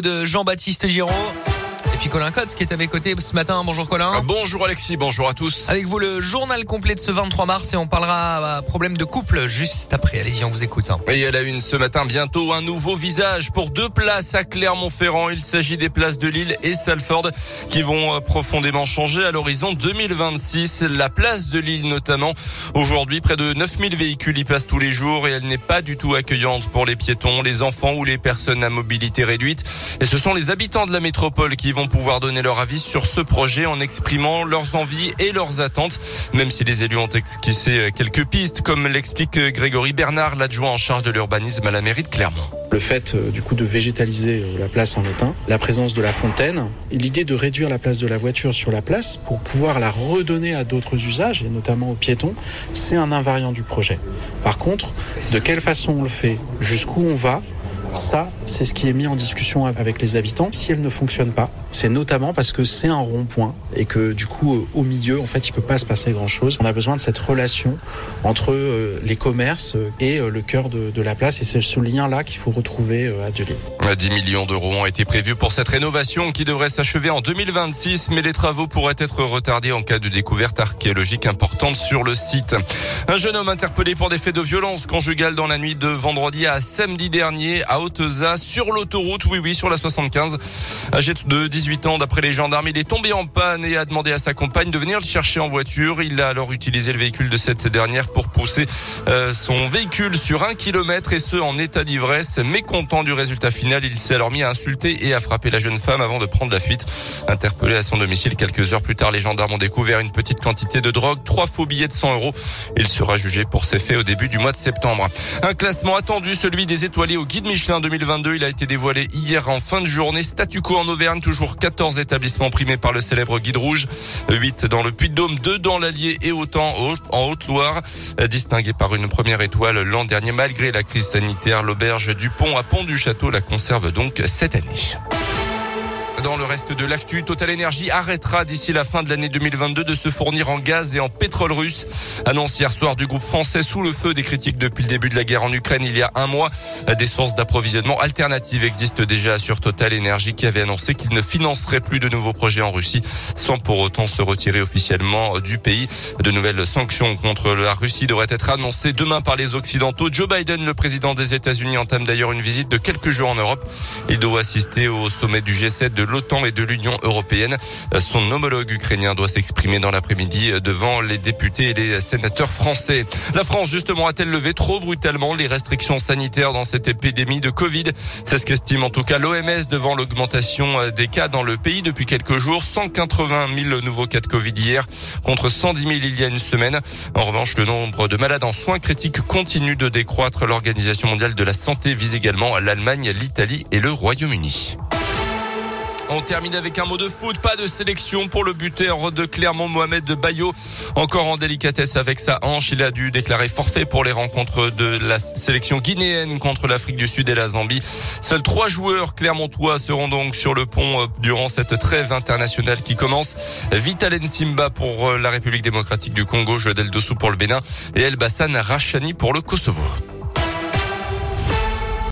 de Jean-Baptiste Giraud. Et puis Colin Cotte qui est à mes côtés ce matin. Bonjour Colin. Euh, bonjour Alexis, bonjour à tous. Avec vous le journal complet de ce 23 mars et on parlera à problème de couple juste après. Allez-y, on vous écoute. Hein. Et à la une ce matin, bientôt un nouveau visage pour deux places à Clermont-Ferrand. Il s'agit des places de Lille et Salford qui vont euh, profondément changer à l'horizon 2026. La place de Lille notamment. Aujourd'hui, près de 9000 véhicules y passent tous les jours et elle n'est pas du tout accueillante pour les piétons, les enfants ou les personnes à mobilité réduite. Et ce sont les habitants de la métropole qui vont pouvoir donner leur avis sur ce projet en exprimant leurs envies et leurs attentes, même si les élus ont esquissé quelques pistes, comme l'explique Grégory Bernard, l'adjoint en charge de l'urbanisme à la mairie de Clermont. Le fait euh, du coup de végétaliser euh, la place en étain, la présence de la fontaine, l'idée de réduire la place de la voiture sur la place pour pouvoir la redonner à d'autres usages, et notamment aux piétons, c'est un invariant du projet. Par contre, de quelle façon on le fait, jusqu'où on va, ça, c'est ce qui est mis en discussion avec les habitants. Si elle ne fonctionne pas, c'est notamment parce que c'est un rond-point et que du coup, euh, au milieu, en fait, il peut pas se passer grand-chose. On a besoin de cette relation entre euh, les commerces et euh, le cœur de, de la place et c'est ce lien-là qu'il faut retrouver à Delille. 10 millions d'euros ont été prévus pour cette rénovation qui devrait s'achever en 2026, mais les travaux pourraient être retardés en cas de découverte archéologique importante sur le site. Un jeune homme interpellé pour des faits de violence conjugale dans la nuit de vendredi à samedi dernier à Sur l'autoroute, oui oui, sur la 75. Âgé de 18 ans, d'après les gendarmes, il est tombé en panne et a demandé à sa compagne de venir le chercher en voiture. Il a alors utilisé le véhicule de cette dernière pour pousser euh, son véhicule sur un kilomètre et ce en état d'ivresse. Mécontent du résultat final, il s'est alors mis à insulter et à frapper la jeune femme avant de prendre la fuite. Interpellé à son domicile quelques heures plus tard, les gendarmes ont découvert une petite quantité de drogue, trois faux billets de 100 euros. Il sera jugé pour ces faits au début du mois de septembre. Un classement attendu, celui des étoilés au guide Michelin 2022. Il a été dévoilé hier en fin de journée. Statu quo en Auvergne, toujours 14 établissements primés par le célèbre guide rouge. 8 dans le Puy-de-Dôme, 2 dans l'Allier et autant en Haute-Loire. Distingué par une première étoile l'an dernier malgré la crise sanitaire, l'auberge du Pont à Pont du Château la conserve donc cette année. Dans le reste de l'actu, Total Energy arrêtera d'ici la fin de l'année 2022 de se fournir en gaz et en pétrole russe. Annonce hier soir du groupe français sous le feu des critiques depuis le début de la guerre en Ukraine il y a un mois. Des sources d'approvisionnement alternatives existent déjà sur Total Energy qui avait annoncé qu'il ne financerait plus de nouveaux projets en Russie sans pour autant se retirer officiellement du pays. De nouvelles sanctions contre la Russie devraient être annoncées demain par les Occidentaux. Joe Biden, le président des États-Unis, entame d'ailleurs une visite de quelques jours en Europe. Il doit assister au sommet du G7 de l'OTAN et de l'Union européenne. Son homologue ukrainien doit s'exprimer dans l'après-midi devant les députés et les sénateurs français. La France, justement, a-t-elle levé trop brutalement les restrictions sanitaires dans cette épidémie de Covid? C'est ce qu'estime en tout cas l'OMS devant l'augmentation des cas dans le pays depuis quelques jours. 180 000 nouveaux cas de Covid hier contre 110 000 il y a une semaine. En revanche, le nombre de malades en soins critiques continue de décroître. L'Organisation mondiale de la santé vise également l'Allemagne, l'Italie et le Royaume-Uni. On termine avec un mot de foot. Pas de sélection pour le buteur de Clermont, Mohamed de Bayo. Encore en délicatesse avec sa hanche. Il a dû déclarer forfait pour les rencontres de la sélection guinéenne contre l'Afrique du Sud et la Zambie. Seuls trois joueurs clermontois seront donc sur le pont euh, durant cette trêve internationale qui commence. Vitalen Simba pour euh, la République démocratique du Congo, Joël Dossou pour le Bénin et El Bassan Rachani pour le Kosovo.